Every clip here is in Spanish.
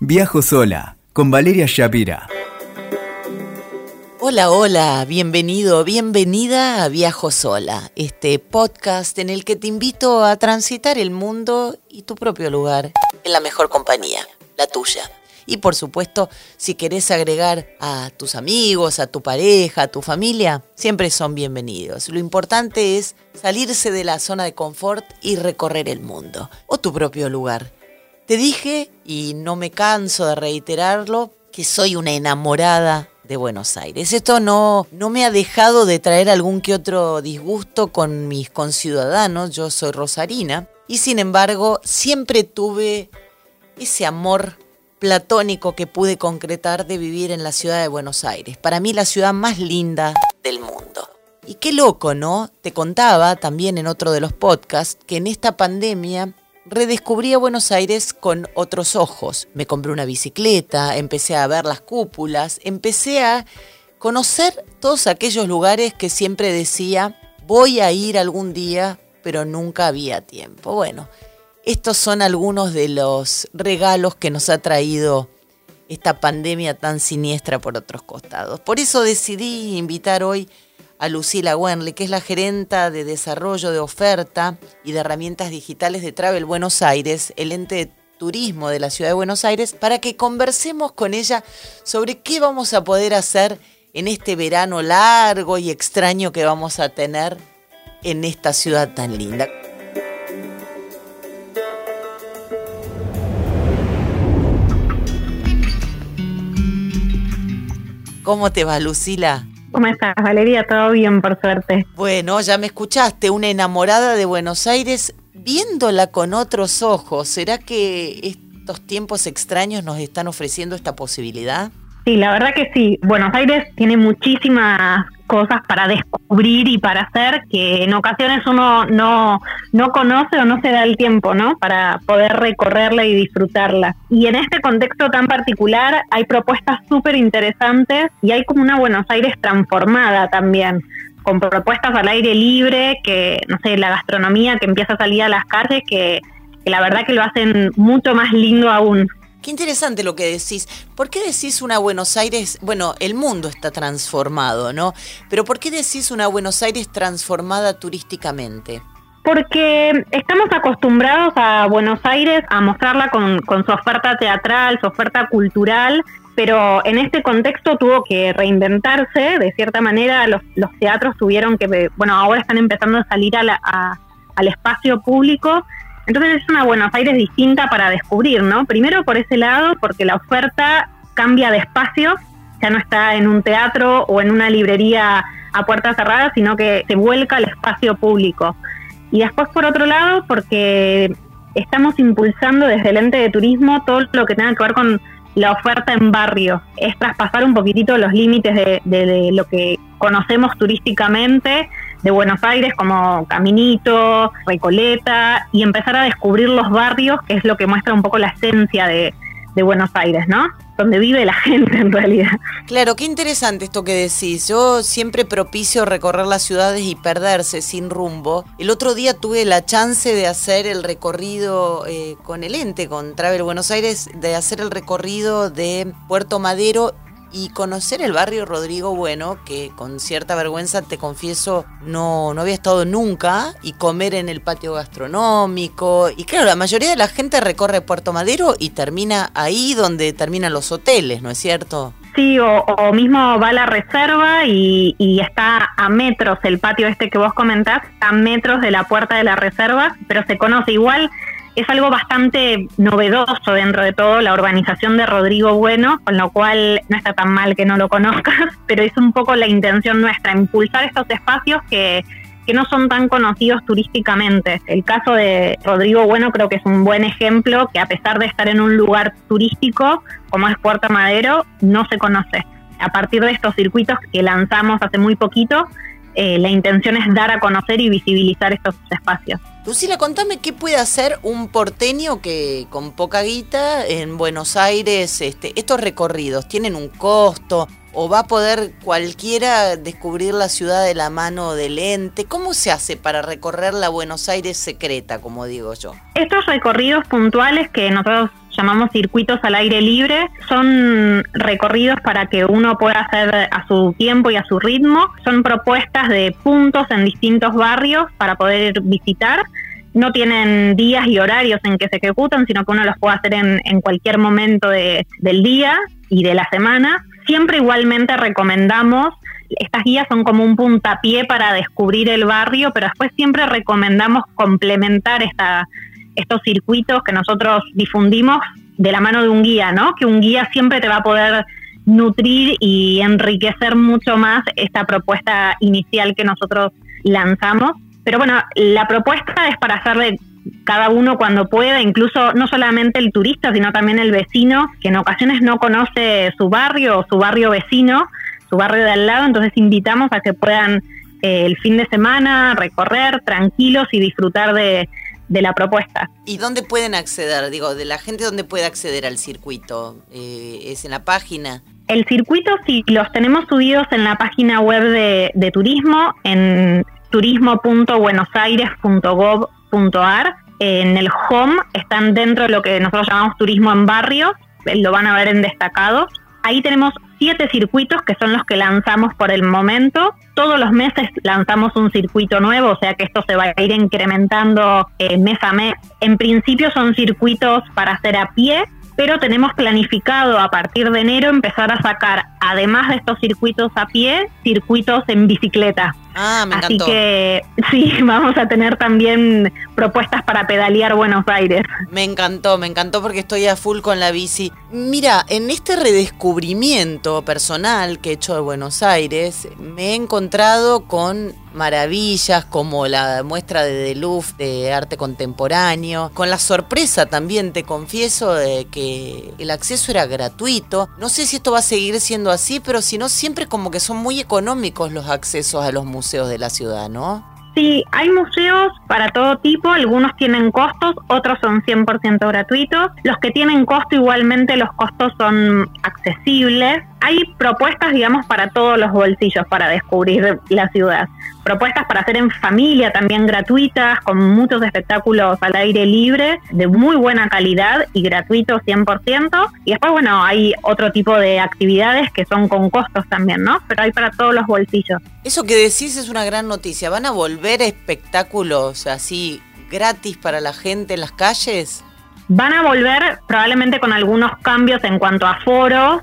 Viajo sola con Valeria Shapira. Hola, hola, bienvenido, bienvenida a Viajo Sola, este podcast en el que te invito a transitar el mundo y tu propio lugar en la mejor compañía, la tuya. Y por supuesto, si querés agregar a tus amigos, a tu pareja, a tu familia, siempre son bienvenidos. Lo importante es salirse de la zona de confort y recorrer el mundo o tu propio lugar. Te dije, y no me canso de reiterarlo, que soy una enamorada de Buenos Aires. Esto no, no me ha dejado de traer algún que otro disgusto con mis conciudadanos. Yo soy rosarina y sin embargo siempre tuve ese amor platónico que pude concretar de vivir en la ciudad de Buenos Aires. Para mí la ciudad más linda del mundo. Y qué loco, ¿no? Te contaba también en otro de los podcasts que en esta pandemia redescubrí a Buenos Aires con otros ojos. Me compré una bicicleta, empecé a ver las cúpulas, empecé a conocer todos aquellos lugares que siempre decía, voy a ir algún día, pero nunca había tiempo. Bueno, estos son algunos de los regalos que nos ha traído esta pandemia tan siniestra por otros costados. Por eso decidí invitar hoy a Lucila Wenley, que es la gerenta de desarrollo de oferta y de herramientas digitales de Travel Buenos Aires, el ente de turismo de la ciudad de Buenos Aires, para que conversemos con ella sobre qué vamos a poder hacer en este verano largo y extraño que vamos a tener en esta ciudad tan linda. ¿Cómo te va, Lucila? ¿Cómo estás, Valeria? Todo bien, por suerte. Bueno, ya me escuchaste, una enamorada de Buenos Aires, viéndola con otros ojos. ¿Será que estos tiempos extraños nos están ofreciendo esta posibilidad? Sí, la verdad que sí. Buenos Aires tiene muchísimas cosas para descubrir y para hacer que en ocasiones uno no, no conoce o no se da el tiempo, ¿no? Para poder recorrerla y disfrutarla. Y en este contexto tan particular hay propuestas súper interesantes y hay como una Buenos Aires transformada también con propuestas al aire libre, que, no sé, la gastronomía que empieza a salir a las calles, que, que la verdad que lo hacen mucho más lindo aún. Qué interesante lo que decís. ¿Por qué decís una Buenos Aires? Bueno, el mundo está transformado, ¿no? Pero ¿por qué decís una Buenos Aires transformada turísticamente? Porque estamos acostumbrados a Buenos Aires a mostrarla con, su oferta teatral, su oferta cultural, pero en este contexto tuvo que reinventarse, de cierta manera los, teatros tuvieron que, bueno, ahora están empezando a salir al espacio público entonces es una Buenos Aires distinta para descubrir, ¿no? Primero por ese lado, porque la oferta cambia de espacio, ya no está en un teatro o en una librería a puertas cerradas, sino que se vuelca al espacio público. Y después por otro lado, porque estamos impulsando desde el ente de turismo todo lo que tenga que ver con la oferta en barrio, es traspasar un poquitito los límites de, de lo que conocemos turísticamente de Buenos Aires como Caminito, Recoleta y empezar a descubrir los barrios, que es lo que muestra un poco la esencia de, Buenos Aires, ¿no? Donde vive la gente en realidad. Claro, qué interesante esto que decís. Yo siempre propicio recorrer las ciudades y perderse sin rumbo. El otro día tuve la chance de hacer el recorrido eh, con el ente, con Travel Buenos Aires, de hacer el recorrido de Puerto Madero y conocer el barrio Rodrigo Bueno, que con cierta vergüenza te confieso no, no había estado nunca, y comer en el patio gastronómico. Y claro, la mayoría de la gente recorre Puerto Madero y termina ahí donde terminan los hoteles, ¿no es cierto? Sí, o, mismo va a la reserva y, y, está a metros el patio este que vos comentás, a metros de la puerta de la reserva, pero se conoce igual es algo bastante novedoso dentro de todo, la urbanización de Rodrigo Bueno, con lo cual no está tan mal que no lo conozcas, pero es un poco la intención nuestra, impulsar estos espacios que, que no son tan conocidos turísticamente. El caso de Rodrigo Bueno creo que es un buen ejemplo que a pesar de estar en un lugar turístico como es Puerto Madero, no se conoce. A partir de estos circuitos que lanzamos hace muy poquito, eh, la intención es dar a conocer y visibilizar estos espacios. Lucila, contame qué puede hacer un porteño que con poca guita en Buenos Aires, este, estos recorridos, ¿tienen un costo? ¿O va a poder cualquiera descubrir la ciudad de la mano del ente? ¿Cómo se hace para recorrer la Buenos Aires secreta, como digo yo? Estos recorridos puntuales que nosotros llamamos circuitos al aire libre. Son recorridos para que uno pueda hacer a su tiempo y a su ritmo. Son propuestas de puntos en distintos barrios para poder visitar. No tienen días y horarios en que se ejecutan, sino que uno los puede hacer en, cualquier momento del día y de la semana. Siempre igualmente recomendamos estas guías son como un puntapié para descubrir el barrio, pero después siempre recomendamos complementar esta, estos circuitos que nosotros difundimos de la mano de un guía, ¿no? Que un guía siempre te va a poder nutrir y enriquecer mucho más esta propuesta inicial que nosotros lanzamos. Pero bueno, la propuesta es para hacerle cada uno cuando pueda, incluso no solamente el turista, sino también el vecino, que en ocasiones no conoce su barrio o su barrio vecino, su barrio de al lado, entonces invitamos a que puedan eh, el fin de semana recorrer tranquilos y disfrutar de, la propuesta. ¿Y dónde pueden acceder? Digo, de la gente, ¿dónde puede acceder al circuito? Eh, ¿Es en la página? El circuito sí, los tenemos subidos en la página web de, de turismo, en turismo.buenosaires.gov.ar. En el home están dentro de lo que nosotros llamamos turismo en barrios, lo van a ver en destacados. Ahí tenemos siete circuitos que son los que lanzamos por el momento. Todos los meses lanzamos un circuito nuevo, o sea que esto se va a ir incrementando eh, mes a mes. En principio son circuitos para hacer a pie, pero tenemos planificado a partir de enero empezar a sacar, además de estos circuitos a pie, circuitos en bicicleta. Ah, me Así que sí, vamos a tener también propuestas para pedalear Buenos Aires. Me encantó, me encantó porque estoy a full con la bici. Mira, en este redescubrimiento personal que he hecho de Buenos Aires, me he encontrado con maravillas como la muestra de Deluf de arte contemporáneo, con la sorpresa también, te confieso, de que el acceso era gratuito. No sé si esto va a seguir siendo así, pero si no, siempre como que son muy económicos los accesos a los museos de la ciudad, ¿no? Sí, hay museos para todo tipo, algunos tienen costos, otros son 100% gratuitos. Los que tienen costo igualmente los costos son accesibles. Hay propuestas, digamos, para todos los bolsillos para descubrir la ciudad propuestas para hacer en familia también gratuitas, con muchos espectáculos al aire libre, de muy buena calidad y gratuitos 100%. Y después, bueno, hay otro tipo de actividades que son con costos también, ¿no? Pero hay para todos los bolsillos. Eso que decís es una gran noticia. ¿Van a volver espectáculos así gratis para la gente en las calles? Van a volver probablemente con algunos cambios en cuanto a foros,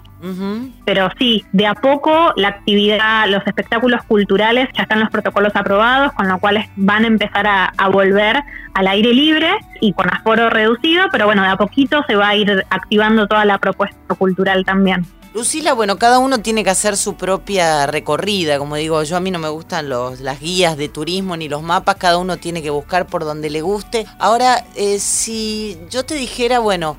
pero sí, de a poco la actividad, los espectáculos culturales ya están los protocolos aprobados, con lo cual van a empezar a, a volver al aire libre y con aforo reducido, pero bueno, de a poquito se va a ir activando toda la propuesta cultural también. Lucila, bueno, cada uno tiene que hacer su propia recorrida, como digo, yo a mí no me gustan los, las guías de turismo ni los mapas, cada uno tiene que buscar por donde le guste. Ahora, eh, si yo te dijera, bueno,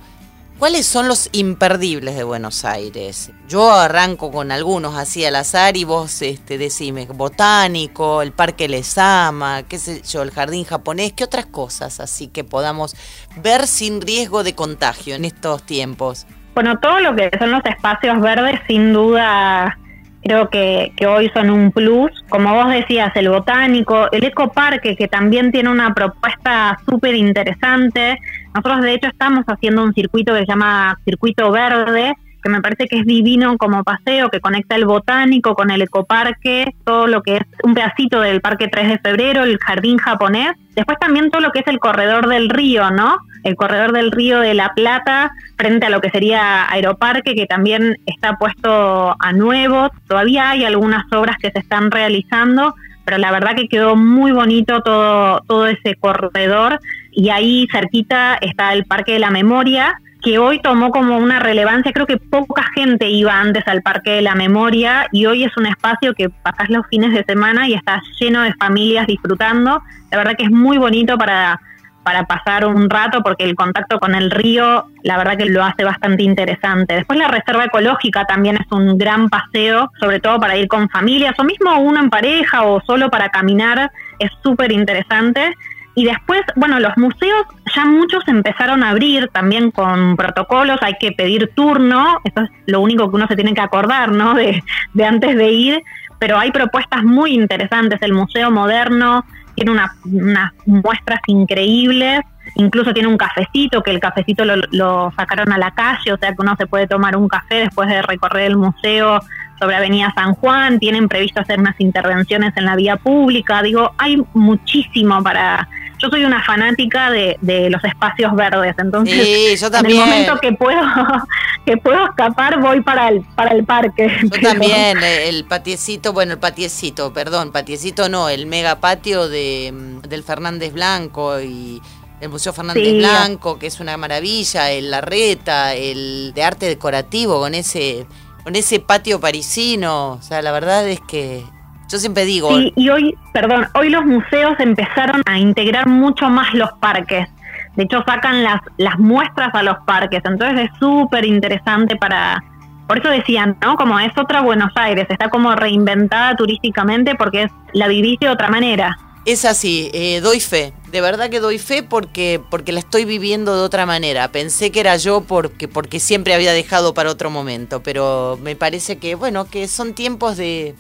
¿cuáles son los imperdibles de Buenos Aires? Yo arranco con algunos así al azar y vos este, decime, botánico, el Parque Lesama, qué sé yo, el Jardín Japonés, ¿qué otras cosas así que podamos ver sin riesgo de contagio en estos tiempos? Bueno, todo lo que son los espacios verdes, sin duda, creo que, hoy son un plus. Como vos decías, el botánico, el ecoparque, que también tiene una propuesta súper interesante. Nosotros, de hecho, estamos haciendo un circuito que se llama Circuito Verde, que me parece que es divino como paseo, que conecta el botánico con el ecoparque, todo lo que es un pedacito del Parque 3 de Febrero, el jardín japonés. Después también todo lo que es el corredor del río, ¿no? El corredor del río de la Plata frente a lo que sería Aeroparque, que también está puesto a nuevo. Todavía hay algunas obras que se están realizando, pero la verdad que quedó muy bonito todo, todo ese corredor. Y ahí cerquita está el Parque de la Memoria, que hoy tomó como una relevancia, creo que poca gente iba antes al Parque de la Memoria y hoy es un espacio que pasás los fines de semana y está lleno de familias disfrutando. La verdad que es muy bonito para para pasar un rato porque el contacto con el río la verdad que lo hace bastante interesante. Después la reserva ecológica también es un gran paseo, sobre todo para ir con familias o mismo uno en pareja o solo para caminar, es súper interesante. Y después, bueno, los museos ya muchos empezaron a abrir también con protocolos, hay que pedir turno, eso es lo único que uno se tiene que acordar, ¿no? De, de antes de ir, pero hay propuestas muy interesantes, el Museo Moderno, tiene unas muestras increíbles. incluso tiene un cafecito, que el cafecito lo, lo sacaron a la calle, o sea que uno se puede tomar un café después de recorrer el museo sobre Avenida San Juan, tienen previsto hacer unas intervenciones en la vía pública, digo, hay muchísimo para... Yo soy una fanática de, de los espacios verdes, entonces Sí, yo también. en el momento que puedo que puedo escapar voy para el para el parque. Yo Pero- también, eh, el patiecito, bueno, el patiecito, perdón, patiecito no, el mega patio de, mm, del Fernández Blanco y el Museo Fernández Sí. Blanco, que es una maravilla, el Larreta, el de arte decorativo con ese con ese patio parisino, o sea, la verdad es que yo siempre digo, Sí, y hoy, perdón, hoy los museos empezaron a integrar mucho más los parques. De hecho, sacan las, las muestras a los parques. Entonces es súper interesante para... Por eso decían, ¿no? Como es otra Buenos Aires, está como reinventada turísticamente porque es la vivís de otra manera. Es así, eh, doy fe, de verdad que doy fe porque, porque la estoy viviendo de otra manera. Pensé que era yo porque, porque siempre había dejado para otro momento, pero me parece que, bueno, que son tiempos de,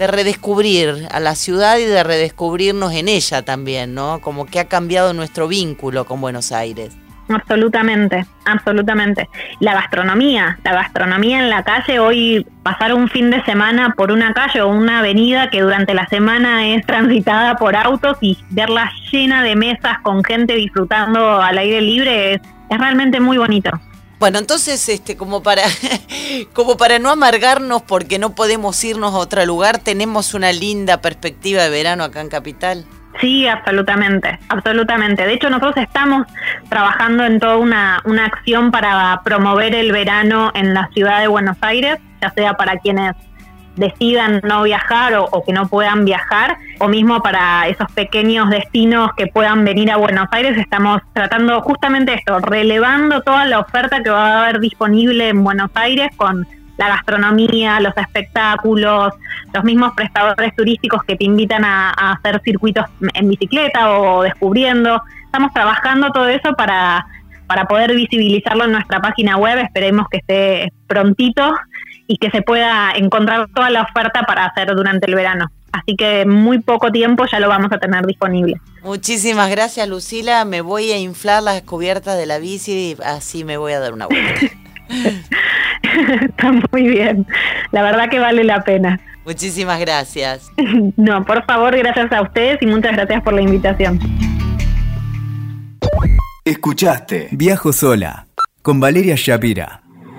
de redescubrir a la ciudad y de redescubrirnos en ella también, ¿no? Como que ha cambiado nuestro vínculo con Buenos Aires. Absolutamente, absolutamente. La gastronomía, la gastronomía en la calle, hoy pasar un fin de semana por una calle o una avenida que durante la semana es transitada por autos y verla llena de mesas con gente disfrutando al aire libre es, es realmente muy bonito. Bueno, entonces, este, como para, como para no amargarnos porque no podemos irnos a otro lugar, tenemos una linda perspectiva de verano acá en Capital. Sí, absolutamente, absolutamente. De hecho, nosotros estamos trabajando en toda una, una acción para promover el verano en la ciudad de Buenos Aires, ya sea para quienes decidan no viajar o, o que no puedan viajar, o mismo para esos pequeños destinos que puedan venir a Buenos Aires. Estamos tratando justamente esto, relevando toda la oferta que va a haber disponible en Buenos Aires con la gastronomía, los espectáculos, los mismos prestadores turísticos que te invitan a, a hacer circuitos en bicicleta o descubriendo. Estamos trabajando todo eso para, para poder visibilizarlo en nuestra página web. Esperemos que esté prontito y que se pueda encontrar toda la oferta para hacer durante el verano. Así que muy poco tiempo ya lo vamos a tener disponible. Muchísimas gracias, Lucila. Me voy a inflar las cubiertas de la bici y así me voy a dar una vuelta. Está muy bien. La verdad que vale la pena. Muchísimas gracias. No, por favor, gracias a ustedes y muchas gracias por la invitación. Escuchaste Viajo Sola con Valeria Shapira.